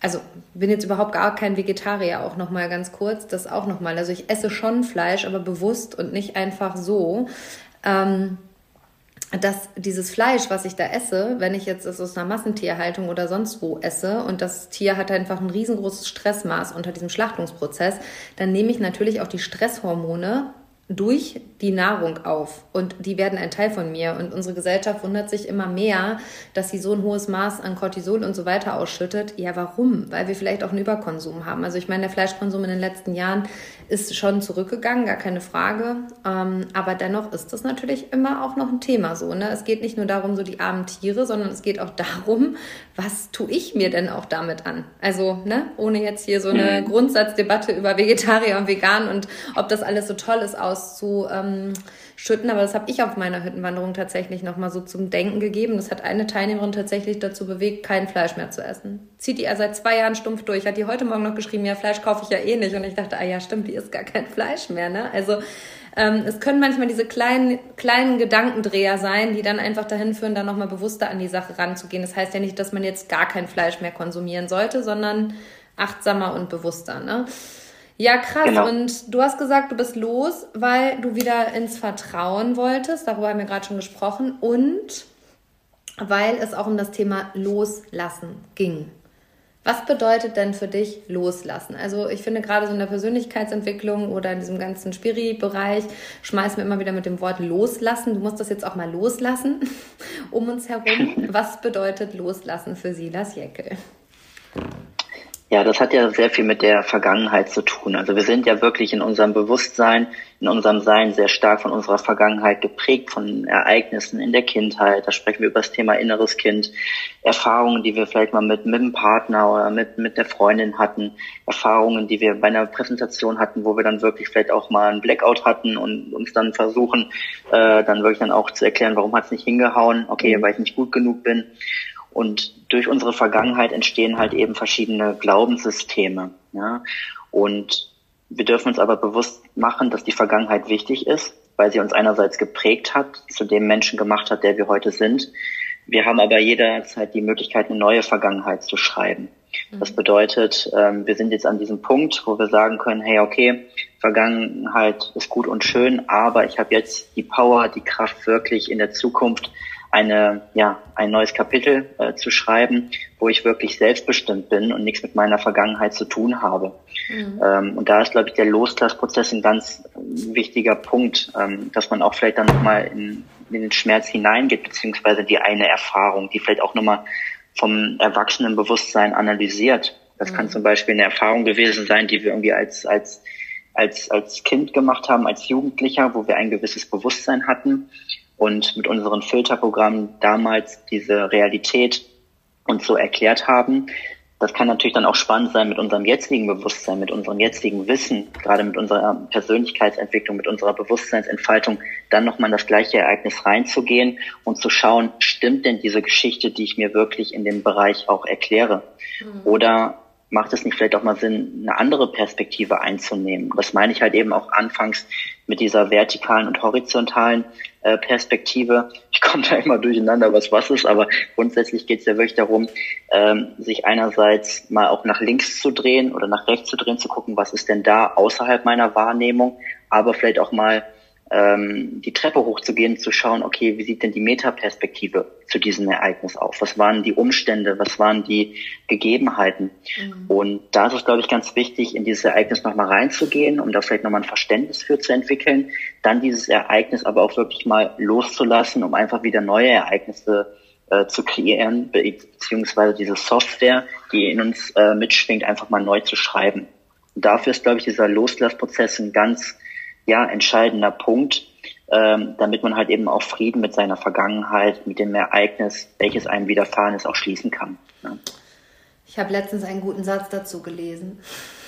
also bin jetzt überhaupt gar kein Vegetarier, auch nochmal ganz kurz, das auch nochmal. Also ich esse schon Fleisch, aber bewusst und nicht einfach so. Ähm, dass dieses Fleisch, was ich da esse, wenn ich jetzt es aus einer Massentierhaltung oder sonst wo esse und das Tier hat einfach ein riesengroßes Stressmaß unter diesem Schlachtungsprozess, dann nehme ich natürlich auch die Stresshormone durch die Nahrung auf und die werden ein Teil von mir. Und unsere Gesellschaft wundert sich immer mehr, dass sie so ein hohes Maß an Cortisol und so weiter ausschüttet. Ja, warum? Weil wir vielleicht auch einen Überkonsum haben. Also ich meine, der Fleischkonsum in den letzten Jahren ist schon zurückgegangen, gar keine Frage. Ähm, aber dennoch ist das natürlich immer auch noch ein Thema so. Ne? Es geht nicht nur darum, so die armen Tiere, sondern es geht auch darum, was tue ich mir denn auch damit an? Also, ne, ohne jetzt hier so eine mhm. Grundsatzdebatte über Vegetarier und Vegan und ob das alles so toll ist auszuschütten. Aber das habe ich auf meiner Hüttenwanderung tatsächlich nochmal so zum Denken gegeben. Das hat eine Teilnehmerin tatsächlich dazu bewegt, kein Fleisch mehr zu essen. Zieht die ja seit zwei Jahren stumpf durch. Hat die heute Morgen noch geschrieben, ja, Fleisch kaufe ich ja eh nicht. Und ich dachte, ah ja, stimmt, die isst gar kein Fleisch mehr. Ne? Also ähm, es können manchmal diese kleinen, kleinen Gedankendreher sein, die dann einfach dahin führen, da nochmal bewusster an die Sache ranzugehen. Das heißt ja nicht, dass man jetzt gar kein Fleisch mehr konsumieren sollte, sondern achtsamer und bewusster. Ne? Ja, krass. Genau. Und du hast gesagt, du bist los, weil du wieder ins Vertrauen wolltest. Darüber haben wir gerade schon gesprochen. Und weil es auch um das Thema Loslassen ging. Was bedeutet denn für dich loslassen? Also ich finde gerade so in der Persönlichkeitsentwicklung oder in diesem ganzen Spiri-Bereich schmeißen wir immer wieder mit dem Wort loslassen. Du musst das jetzt auch mal loslassen um uns herum. Was bedeutet loslassen für Silas Jeckel? Ja, das hat ja sehr viel mit der Vergangenheit zu tun. Also wir sind ja wirklich in unserem Bewusstsein, in unserem Sein sehr stark von unserer Vergangenheit geprägt, von Ereignissen in der Kindheit. Da sprechen wir über das Thema inneres Kind, Erfahrungen, die wir vielleicht mal mit, mit dem Partner oder mit, mit der Freundin hatten, Erfahrungen, die wir bei einer Präsentation hatten, wo wir dann wirklich vielleicht auch mal einen Blackout hatten und uns dann versuchen, äh, dann wirklich dann auch zu erklären, warum hat es nicht hingehauen, okay, mhm. weil ich nicht gut genug bin. Und durch unsere Vergangenheit entstehen halt eben verschiedene Glaubenssysteme. Ja? Und wir dürfen uns aber bewusst machen, dass die Vergangenheit wichtig ist, weil sie uns einerseits geprägt hat, zu dem Menschen gemacht hat, der wir heute sind. Wir haben aber jederzeit die Möglichkeit, eine neue Vergangenheit zu schreiben. Mhm. Das bedeutet, ähm, wir sind jetzt an diesem Punkt, wo wir sagen können, hey, okay, Vergangenheit ist gut und schön, aber ich habe jetzt die Power, die Kraft wirklich in der Zukunft eine, ja, ein neues Kapitel äh, zu schreiben, wo ich wirklich selbstbestimmt bin und nichts mit meiner Vergangenheit zu tun habe. Mhm. Ähm, und da ist, glaube ich, der Loslassprozess ein ganz wichtiger Punkt, ähm, dass man auch vielleicht dann nochmal in, in den Schmerz hineingeht, beziehungsweise die eine Erfahrung, die vielleicht auch nochmal vom Erwachsenenbewusstsein analysiert. Das mhm. kann zum Beispiel eine Erfahrung gewesen sein, die wir irgendwie als, als, als, als Kind gemacht haben, als Jugendlicher, wo wir ein gewisses Bewusstsein hatten und mit unseren Filterprogrammen damals diese Realität uns so erklärt haben. Das kann natürlich dann auch spannend sein mit unserem jetzigen Bewusstsein, mit unserem jetzigen Wissen, gerade mit unserer Persönlichkeitsentwicklung, mit unserer Bewusstseinsentfaltung, dann nochmal in das gleiche Ereignis reinzugehen und zu schauen, stimmt denn diese Geschichte, die ich mir wirklich in dem Bereich auch erkläre? Mhm. Oder macht es nicht vielleicht auch mal Sinn, eine andere Perspektive einzunehmen? Das meine ich halt eben auch anfangs mit dieser vertikalen und horizontalen äh, Perspektive. Ich komme da immer durcheinander, was was ist, aber grundsätzlich geht es ja wirklich darum, ähm, sich einerseits mal auch nach links zu drehen oder nach rechts zu drehen, zu gucken, was ist denn da außerhalb meiner Wahrnehmung, aber vielleicht auch mal ähm, die Treppe hochzugehen, zu schauen, okay, wie sieht denn die Metaperspektive zu diesem Ereignis aus? Was waren die Umstände? Was waren die Gegebenheiten? Mhm. Und da ist es, glaube ich, ganz wichtig, in dieses Ereignis nochmal reinzugehen, um da vielleicht nochmal ein Verständnis für zu entwickeln, dann dieses Ereignis aber auch wirklich mal loszulassen, um einfach wieder neue Ereignisse äh, zu kreieren, beziehungsweise diese Software, die in uns äh, mitschwingt, einfach mal neu zu schreiben. Und dafür ist, glaube ich, dieser Loslassprozess ein ganz ja, entscheidender Punkt, ähm, damit man halt eben auch Frieden mit seiner Vergangenheit, mit dem Ereignis, welches einem widerfahren ist, auch schließen kann. Ja. Ich habe letztens einen guten Satz dazu gelesen.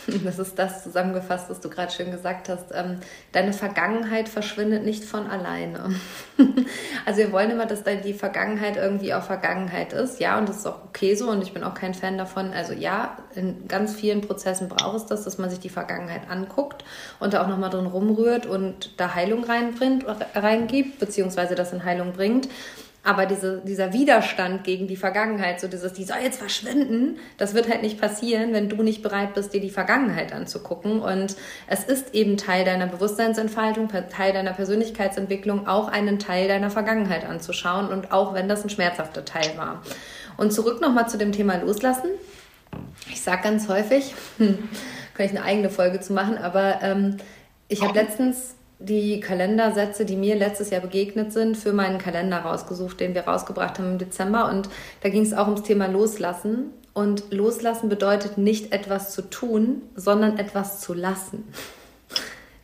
Das ist das zusammengefasst, was du gerade schön gesagt hast. Ähm, deine Vergangenheit verschwindet nicht von alleine. Also wir wollen immer, dass die Vergangenheit irgendwie auch Vergangenheit ist. Ja, und das ist auch okay so. Und ich bin auch kein Fan davon. Also ja, in ganz vielen Prozessen braucht es das, dass man sich die Vergangenheit anguckt und da auch nochmal drin rumrührt und da Heilung reinbringt, reingibt, beziehungsweise das in Heilung bringt. Aber diese, dieser Widerstand gegen die Vergangenheit, so dieses, die soll jetzt verschwinden, das wird halt nicht passieren, wenn du nicht bereit bist, dir die Vergangenheit anzugucken. Und es ist eben Teil deiner Bewusstseinsentfaltung, Teil deiner Persönlichkeitsentwicklung, auch einen Teil deiner Vergangenheit anzuschauen. Und auch wenn das ein schmerzhafter Teil war. Und zurück nochmal zu dem Thema Loslassen. Ich sage ganz häufig, kann ich eine eigene Folge zu machen, aber ähm, ich habe letztens die Kalendersätze, die mir letztes Jahr begegnet sind, für meinen Kalender rausgesucht, den wir rausgebracht haben im Dezember. Und da ging es auch ums Thema Loslassen. Und Loslassen bedeutet nicht etwas zu tun, sondern etwas zu lassen.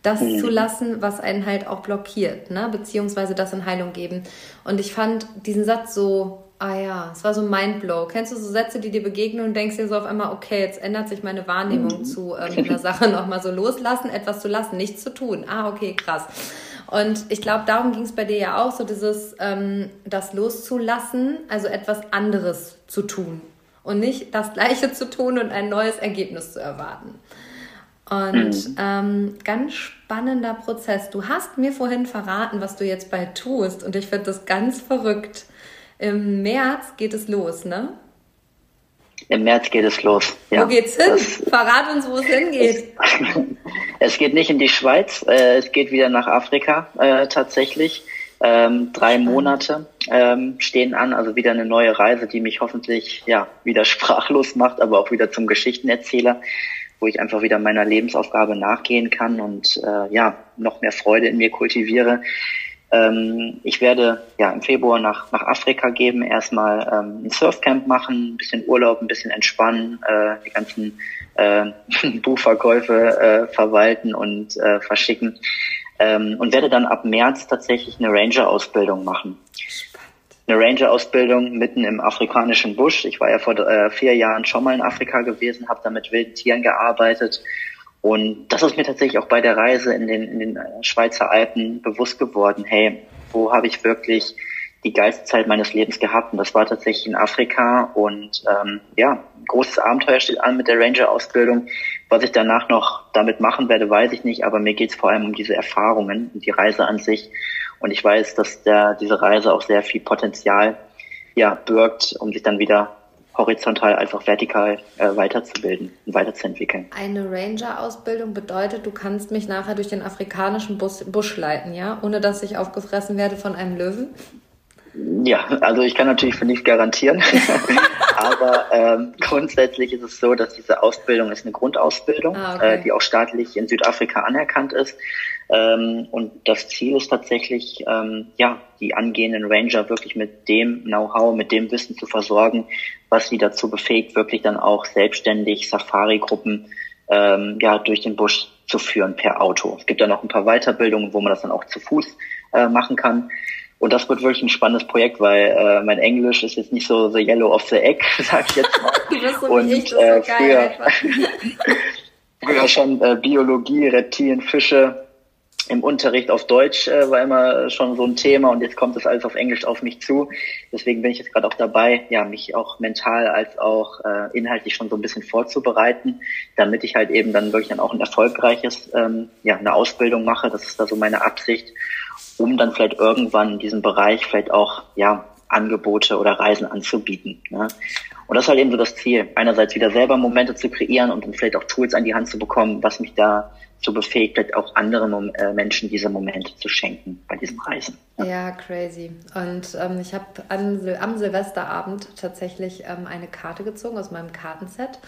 Das mhm. zu lassen, was einen halt auch blockiert, ne? beziehungsweise das in Heilung geben. Und ich fand diesen Satz so Ah ja, es war so Mindblow. Kennst du so Sätze, die dir begegnen und denkst dir so auf einmal, okay, jetzt ändert sich meine Wahrnehmung mhm. zu irgendeiner Sache nochmal so loslassen, etwas zu lassen, nichts zu tun. Ah, okay, krass. Und ich glaube, darum ging es bei dir ja auch, so dieses, ähm, das loszulassen, also etwas anderes zu tun und nicht das Gleiche zu tun und ein neues Ergebnis zu erwarten. Und mhm. ähm, ganz spannender Prozess. Du hast mir vorhin verraten, was du jetzt bald tust und ich finde das ganz verrückt. Im März geht es los, ne? Im März geht es los. Ja. Wo geht's hin? Das, Verrat uns, wo es hingeht. Es, geht nicht in die Schweiz, äh, es geht wieder nach Afrika äh, tatsächlich. Ähm, drei Monate ähm, stehen an, also wieder eine neue Reise, die mich hoffentlich ja wieder sprachlos macht, aber auch wieder zum Geschichtenerzähler, wo ich einfach wieder meiner Lebensaufgabe nachgehen kann und äh, ja noch mehr Freude in mir kultiviere. Ähm, ich werde ja im Februar nach, nach Afrika geben, erstmal ähm, ein Surfcamp machen, ein bisschen Urlaub, ein bisschen entspannen, äh, die ganzen äh, Buchverkäufe äh, verwalten und äh, verschicken ähm, und werde dann ab März tatsächlich eine Ranger-Ausbildung machen. Eine Ranger-Ausbildung mitten im afrikanischen Busch. Ich war ja vor äh, vier Jahren schon mal in Afrika gewesen, habe da mit wilden Tieren gearbeitet und das ist mir tatsächlich auch bei der Reise in den, in den Schweizer Alpen bewusst geworden. Hey, wo habe ich wirklich die geilste Zeit meines Lebens gehabt? Und das war tatsächlich in Afrika. Und ähm, ja, großes Abenteuer steht an mit der Ranger-Ausbildung. Was ich danach noch damit machen werde, weiß ich nicht. Aber mir geht es vor allem um diese Erfahrungen und die Reise an sich. Und ich weiß, dass der, diese Reise auch sehr viel Potenzial ja, birgt, um sich dann wieder horizontal auch vertikal äh, weiterzubilden und weiterzuentwickeln. Eine Ranger-Ausbildung bedeutet, du kannst mich nachher durch den afrikanischen Bus Busch leiten, ja, ohne dass ich aufgefressen werde von einem Löwen? Ja, also ich kann natürlich für nichts garantieren, aber ähm, grundsätzlich ist es so, dass diese Ausbildung ist eine Grundausbildung, ah, okay. äh, die auch staatlich in Südafrika anerkannt ist. Ähm, und das Ziel ist tatsächlich, ähm, ja, die angehenden Ranger wirklich mit dem Know-how, mit dem Wissen zu versorgen, was sie dazu befähigt, wirklich dann auch selbstständig Safari-Gruppen ähm, ja, durch den Busch zu führen per Auto. Es gibt da noch ein paar Weiterbildungen, wo man das dann auch zu Fuß äh, machen kann. Und das wird wirklich ein spannendes Projekt, weil äh, mein Englisch ist jetzt nicht so the yellow of the egg, sag ich jetzt mal. du bist so Und ich, äh, so früher, früher schon äh, Biologie, Reptilien, Fische, im Unterricht auf Deutsch äh, war immer schon so ein Thema und jetzt kommt das alles auf Englisch auf mich zu. Deswegen bin ich jetzt gerade auch dabei, ja, mich auch mental als auch äh, inhaltlich schon so ein bisschen vorzubereiten, damit ich halt eben dann wirklich dann auch ein erfolgreiches, ähm, ja, eine Ausbildung mache. Das ist da so meine Absicht, um dann vielleicht irgendwann in diesem Bereich vielleicht auch, ja, Angebote oder Reisen anzubieten. Ne? Und das ist halt eben so das Ziel, einerseits wieder selber Momente zu kreieren und dann vielleicht auch Tools an die Hand zu bekommen, was mich da so befähigt, vielleicht auch anderen äh, Menschen diese Momente zu schenken bei diesem Reisen. Ja, ja crazy. Und ähm, ich habe am Silvesterabend tatsächlich ähm, eine Karte gezogen aus meinem Kartenset.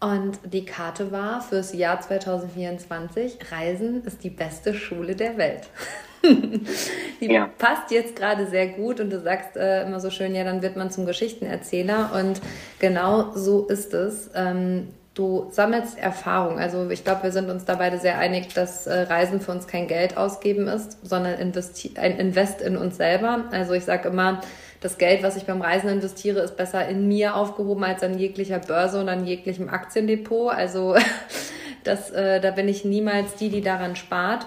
Und die Karte war fürs Jahr 2024, Reisen ist die beste Schule der Welt. Die ja. passt jetzt gerade sehr gut und du sagst äh, immer so schön, ja, dann wird man zum Geschichtenerzähler und genau so ist es. Ähm, du sammelst Erfahrung. Also ich glaube, wir sind uns da beide sehr einig, dass äh, Reisen für uns kein Geld ausgeben ist, sondern ein Invest in uns selber. Also ich sage immer, das Geld, was ich beim Reisen investiere, ist besser in mir aufgehoben als an jeglicher Börse und an jeglichem Aktiendepot. Also das, äh, da bin ich niemals die, die daran spart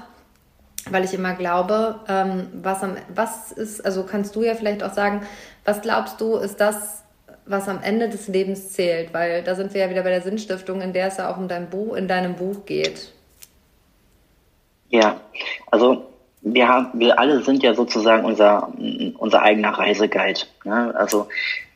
weil ich immer glaube, ähm, was, am, was ist, also kannst du ja vielleicht auch sagen, was glaubst du, ist das, was am Ende des Lebens zählt? Weil da sind wir ja wieder bei der Sinnstiftung, in der es ja auch um dein Buch, in deinem Buch geht. Ja, also wir haben, wir alle sind ja sozusagen unser, unser eigener Reiseguide. Ne? Also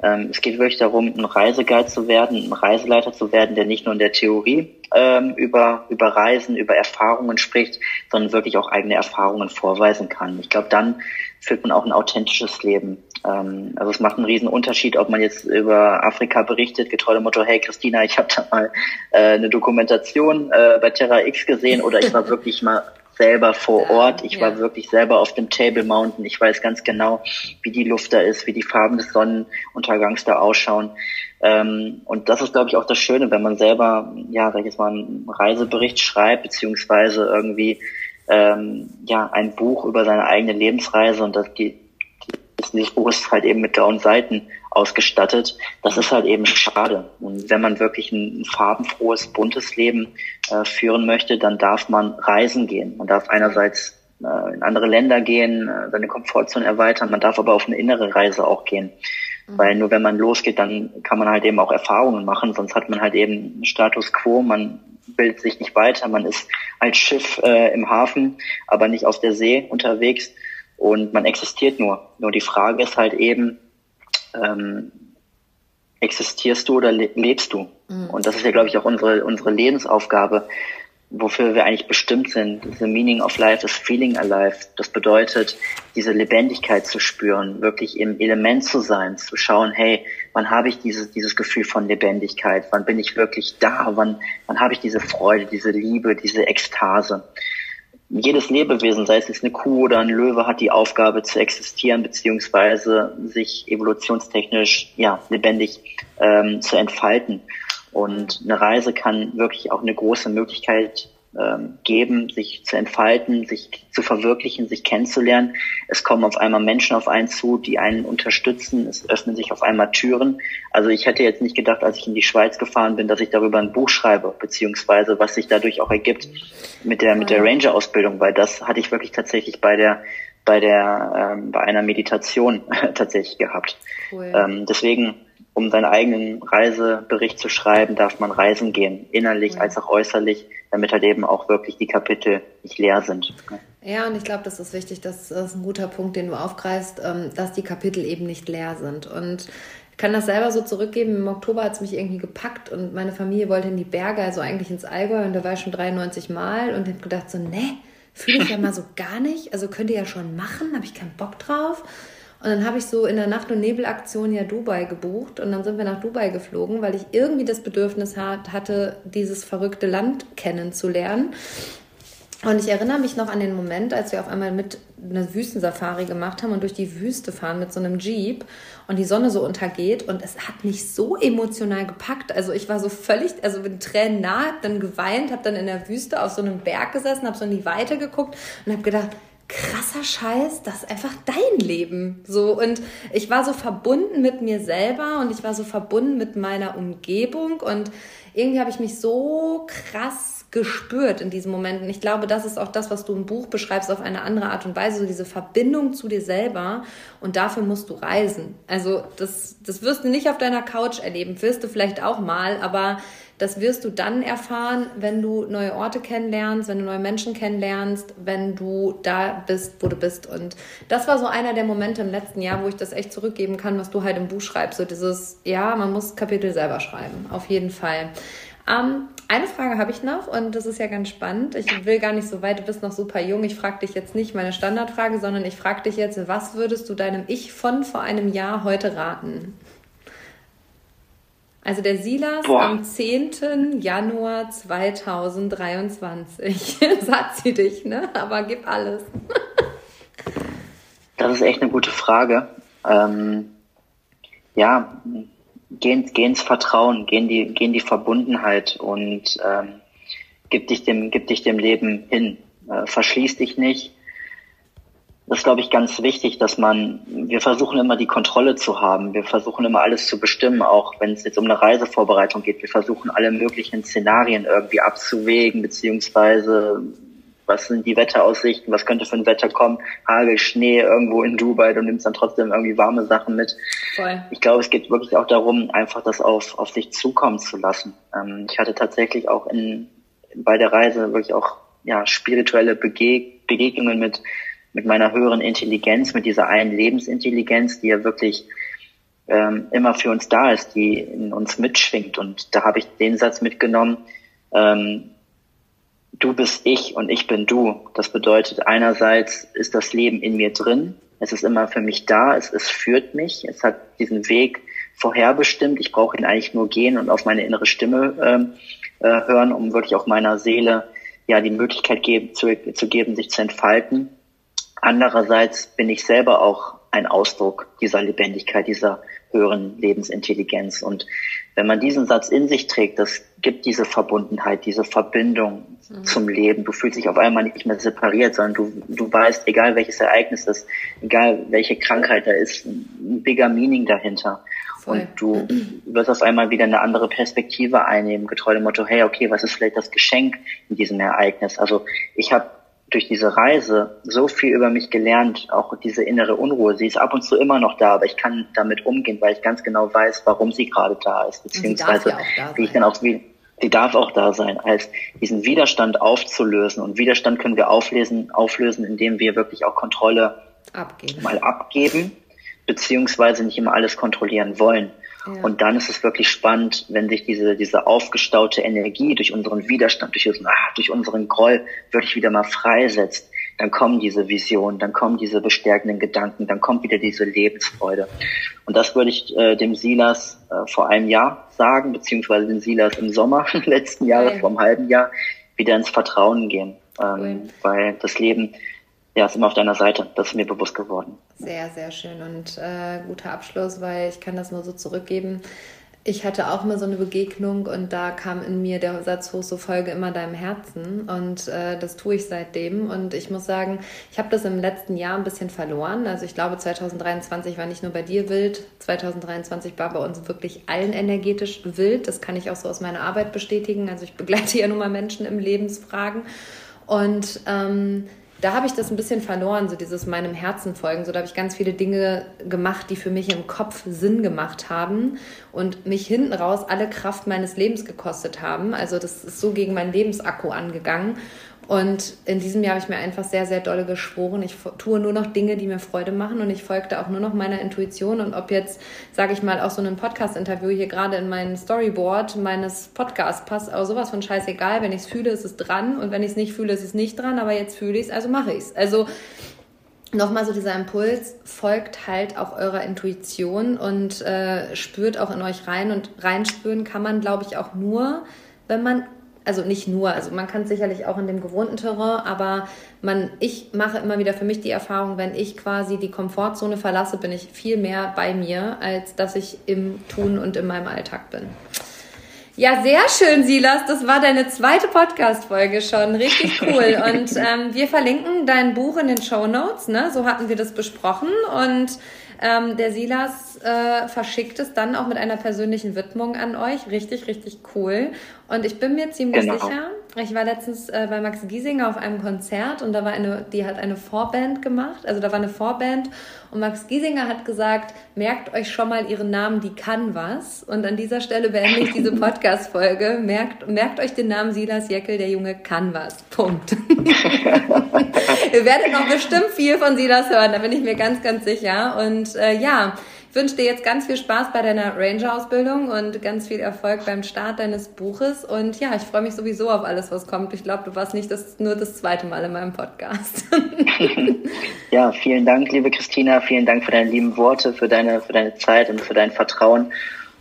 ähm, es geht wirklich darum, ein Reiseguide zu werden, ein Reiseleiter zu werden, der nicht nur in der Theorie ähm, über, über Reisen, über Erfahrungen spricht, sondern wirklich auch eigene Erfahrungen vorweisen kann. Ich glaube, dann führt man auch ein authentisches Leben. Ähm, also es macht einen riesen Unterschied, ob man jetzt über Afrika berichtet, getreu dem Motto, hey Christina, ich habe da mal äh, eine Dokumentation äh, bei Terra X gesehen oder ich war wirklich mal selber vor Ort. Ich ja. war wirklich selber auf dem Table Mountain. Ich weiß ganz genau, wie die Luft da ist, wie die Farben des Sonnenuntergangs da ausschauen. Ähm, und das ist, glaube ich, auch das Schöne, wenn man selber, ja, sag ich jetzt mal, einen Reisebericht schreibt, beziehungsweise irgendwie ähm, ja ein Buch über seine eigene Lebensreise und das die, dieses Buch ist halt eben mit grauen Seiten ausgestattet. Das ist halt eben schade. Und wenn man wirklich ein, farbenfrohes, buntes Leben äh, führen möchte, dann darf man reisen gehen. Man darf einerseits äh, in andere Länder gehen, äh, seine Komfortzone erweitern, man darf aber auf eine innere Reise auch gehen. Weil nur wenn man losgeht, dann kann man halt eben auch Erfahrungen machen, sonst hat man halt eben Status quo, man bildet sich nicht weiter, man ist als Schiff äh, im Hafen, aber nicht auf der See unterwegs und man existiert nur. Nur die Frage ist halt eben, ähm, existierst du oder le lebst du? Mhm. Und das ist ja, glaube ich, auch unsere, unsere Lebensaufgabe, wofür wir eigentlich bestimmt sind. The meaning of life is feeling alive. Das bedeutet, diese Lebendigkeit zu spüren, wirklich im Element zu sein, zu schauen, hey, wann habe ich dieses, dieses Gefühl von Lebendigkeit? Wann bin ich wirklich da? Wann, wann habe ich diese Freude, diese Liebe, diese Ekstase? jedes Lebewesen, sei es jetzt eine Kuh oder ein Löwe, hat die Aufgabe zu existieren beziehungsweise sich evolutionstechnisch ja lebendig ähm, zu entfalten. Und eine Reise kann wirklich auch eine große Möglichkeit ähm, geben, sich zu entfalten, sich zu verwirklichen, sich kennenzulernen. Es kommen auf einmal Menschen auf einen zu, die einen unterstützen. Es öffnen sich auf einmal Türen. Also ich hätte jetzt nicht gedacht, als ich in die Schweiz gefahren bin, dass ich darüber ein Buch schreibe, beziehungsweise was sich dadurch auch ergibt mit der mit der Ranger-Ausbildung, weil das hatte ich wirklich tatsächlich bei der bei der ähm, bei einer Meditation tatsächlich gehabt. Cool. Ähm, deswegen um seinen eigenen Reisebericht zu schreiben, darf man reisen gehen, innerlich als auch äußerlich, damit halt eben auch wirklich die Kapitel nicht leer sind. Ja, und ich glaube, das ist wichtig, das ist ein guter Punkt, den du aufgreifst, ähm, dass die Kapitel eben nicht leer sind. Und ich kann das selber so zurückgeben. Im Oktober hat es mich irgendwie gepackt und meine Familie wollte in die Berge, also eigentlich ins Allgäu und da war ich schon 93 Mal und ich habe gedacht so, ne, fühle ich ja mal so gar nicht. Also könnt ihr ja schon machen, habe ich keinen Bock drauf. Und dann habe ich so in der Nacht- und Nebelaktion ja Dubai gebucht und dann sind wir nach Dubai geflogen, weil ich irgendwie das Bedürfnis hatte, dieses verrückte Land kennenzulernen. Und ich erinnere mich noch an den Moment, als wir auf einmal mit einer Wüstensafari gemacht haben und durch die Wüste fahren mit so einem Jeep und die Sonne so untergeht und es hat mich so emotional gepackt. Also ich war so völlig, also mit Tränen nah, hab dann geweint, habe dann in der Wüste auf so einem Berg gesessen, habe so in die Weite geguckt und habe gedacht, krasser Scheiß, das ist einfach dein Leben. So und ich war so verbunden mit mir selber und ich war so verbunden mit meiner Umgebung und irgendwie habe ich mich so krass gespürt in diesen Momenten. Ich glaube, das ist auch das, was du im Buch beschreibst auf eine andere Art und Weise, so diese Verbindung zu dir selber und dafür musst du reisen. Also das, das wirst du nicht auf deiner Couch erleben, wirst du vielleicht auch mal, aber das wirst du dann erfahren, wenn du neue Orte kennenlernst, wenn du neue Menschen kennenlernst, wenn du da bist, wo du bist. Und das war so einer der Momente im letzten Jahr, wo ich das echt zurückgeben kann, was du halt im Buch schreibst. So dieses, ja, man muss Kapitel selber schreiben, auf jeden Fall. Ähm, eine Frage habe ich noch und das ist ja ganz spannend. Ich will gar nicht so weit, du bist noch super jung. Ich frage dich jetzt nicht meine Standardfrage, sondern ich frage dich jetzt, was würdest du deinem Ich von vor einem Jahr heute raten? Also der Silas Boah. am 10. Januar 2023. Sagt sie dich, ne? Aber gib alles. Das ist echt eine gute Frage. Ähm, ja, geh, geh ins Vertrauen, geh in die, geh in die Verbundenheit und ähm, gib, dich dem, gib dich dem Leben hin. Äh, verschließ dich nicht. Das ist, glaube ich, ganz wichtig, dass man, wir versuchen immer die Kontrolle zu haben. Wir versuchen immer alles zu bestimmen, auch wenn es jetzt um eine Reisevorbereitung geht. Wir versuchen alle möglichen Szenarien irgendwie abzuwägen, beziehungsweise was sind die Wetteraussichten, was könnte für ein Wetter kommen, Hagel, Schnee irgendwo in Dubai, du nimmst dann trotzdem irgendwie warme Sachen mit. Voll. Ich glaube, es geht wirklich auch darum, einfach das auf, auf sich zukommen zu lassen. Ähm, ich hatte tatsächlich auch in, bei der Reise wirklich auch ja, spirituelle Begeg Begegnungen mit, mit meiner höheren Intelligenz, mit dieser einen Lebensintelligenz, die ja wirklich ähm, immer für uns da ist, die in uns mitschwingt. Und da habe ich den Satz mitgenommen, ähm, du bist ich und ich bin du. Das bedeutet, einerseits ist das Leben in mir drin, es ist immer für mich da, es, es führt mich, es hat diesen Weg vorherbestimmt. Ich brauche ihn eigentlich nur gehen und auf meine innere Stimme ähm, äh, hören, um wirklich auch meiner Seele ja die Möglichkeit geben, zu, zu geben, sich zu entfalten. Andererseits bin ich selber auch ein Ausdruck dieser Lebendigkeit, dieser höheren Lebensintelligenz. Und wenn man diesen Satz in sich trägt, das gibt diese Verbundenheit, diese Verbindung mhm. zum Leben. Du fühlst dich auf einmal nicht mehr separiert, sondern du, du weißt, egal welches Ereignis ist, egal welche Krankheit da ist, ein bigger Meaning dahinter. Voll. Und du wirst auf einmal wieder eine andere Perspektive einnehmen, getreu dem Motto, hey, okay, was ist vielleicht das Geschenk in diesem Ereignis? Also ich habe durch diese Reise so viel über mich gelernt, auch diese innere Unruhe. Sie ist ab und zu immer noch da, aber ich kann damit umgehen, weil ich ganz genau weiß, warum sie gerade da ist, beziehungsweise ja wie ich dann auch wie sie darf auch da sein, als diesen Widerstand aufzulösen. Und Widerstand können wir auflösen, auflösen, indem wir wirklich auch Kontrolle abgeben. mal abgeben, beziehungsweise nicht immer alles kontrollieren wollen. Und dann ist es wirklich spannend, wenn sich diese, diese aufgestaute Energie durch unseren Widerstand, durch unseren, ah, durch unseren Groll wirklich wieder mal freisetzt. Dann kommen diese Visionen, dann kommen diese bestärkenden Gedanken, dann kommt wieder diese Lebensfreude. Und das würde ich äh, dem Silas äh, vor einem Jahr sagen, beziehungsweise dem Silas im Sommer letzten Jahres, okay. vor einem halben Jahr, wieder ins Vertrauen gehen. Ähm, cool. Weil das Leben ja, ist immer auf deiner Seite. Das ist mir bewusst geworden. Sehr, sehr schön und äh, guter Abschluss, weil ich kann das nur so zurückgeben. Ich hatte auch mal so eine Begegnung und da kam in mir der Satz hoch, so folge immer deinem Herzen und äh, das tue ich seitdem und ich muss sagen, ich habe das im letzten Jahr ein bisschen verloren. Also ich glaube 2023 war nicht nur bei dir wild, 2023 war bei uns wirklich allen energetisch wild. Das kann ich auch so aus meiner Arbeit bestätigen. Also ich begleite ja nun mal Menschen im Lebensfragen und ähm, da habe ich das ein bisschen verloren, so dieses meinem Herzen folgen. So, da habe ich ganz viele Dinge gemacht, die für mich im Kopf Sinn gemacht haben und mich hinten raus alle Kraft meines Lebens gekostet haben. Also das ist so gegen meinen Lebensakku angegangen. Und in diesem Jahr habe ich mir einfach sehr, sehr dolle geschworen. Ich tue nur noch Dinge, die mir Freude machen und ich folgte auch nur noch meiner Intuition. Und ob jetzt, sage ich mal, auch so ein Podcast-Interview hier gerade in mein Storyboard meines Podcasts passt, auch sowas von scheißegal. Wenn ich es fühle, ist es dran und wenn ich es nicht fühle, ist es nicht dran. Aber jetzt fühle ich es, also mache ich es. Also nochmal so dieser Impuls, folgt halt auch eurer Intuition und äh, spürt auch in euch rein. Und reinspüren kann man, glaube ich, auch nur, wenn man also nicht nur, also man kann sicherlich auch in dem gewohnten Terrain, aber man, ich mache immer wieder für mich die Erfahrung, wenn ich quasi die Komfortzone verlasse, bin ich viel mehr bei mir, als dass ich im Tun und in meinem Alltag bin. Ja, sehr schön, Silas. Das war deine zweite Podcast-Folge schon. Richtig cool. Und ähm, wir verlinken dein Buch in den Show Notes. Ne? So hatten wir das besprochen. Und ähm, der Silas äh, verschickt es dann auch mit einer persönlichen Widmung an euch. Richtig, richtig cool. Und ich bin mir ziemlich genau. sicher, ich war letztens äh, bei Max Giesinger auf einem Konzert und da war eine, die hat eine Vorband gemacht, also da war eine Vorband und Max Giesinger hat gesagt, merkt euch schon mal ihren Namen, die kann was. Und an dieser Stelle beende ich diese Podcast-Folge. Merkt, merkt euch den Namen Silas Jeckel, der Junge kann was. Punkt. Ihr werdet noch bestimmt viel von Silas hören, da bin ich mir ganz, ganz sicher. Und äh, ja, wünsche dir jetzt ganz viel Spaß bei deiner Ranger-Ausbildung und ganz viel Erfolg beim Start deines Buches. Und ja, ich freue mich sowieso auf alles, was kommt. Ich glaube, du warst nicht das, nur das zweite Mal in meinem Podcast. ja, vielen Dank, liebe Christina. Vielen Dank für deine lieben Worte, für deine, für deine Zeit und für dein Vertrauen.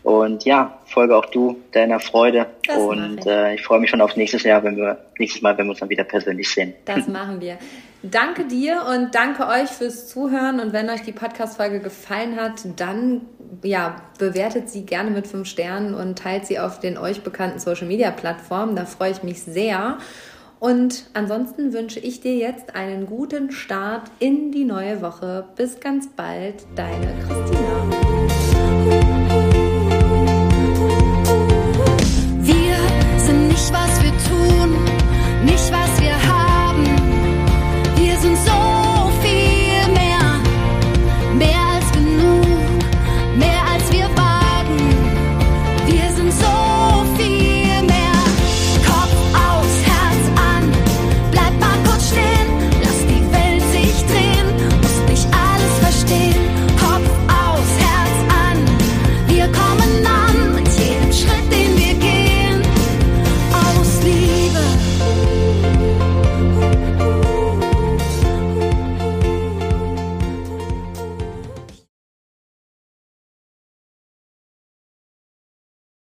Und ja, folge auch du deiner Freude. Das und ich. Äh, ich freue mich schon auf nächstes Jahr, wenn wir nächstes Mal, wenn wir uns dann wieder persönlich sehen. Das machen wir. Danke dir und danke euch fürs Zuhören. Und wenn euch die Podcast-Folge gefallen hat, dann ja, bewertet sie gerne mit fünf Sternen und teilt sie auf den euch bekannten Social-Media-Plattformen. Da freue ich mich sehr. Und ansonsten wünsche ich dir jetzt einen guten Start in die neue Woche. Bis ganz bald, deine Christina.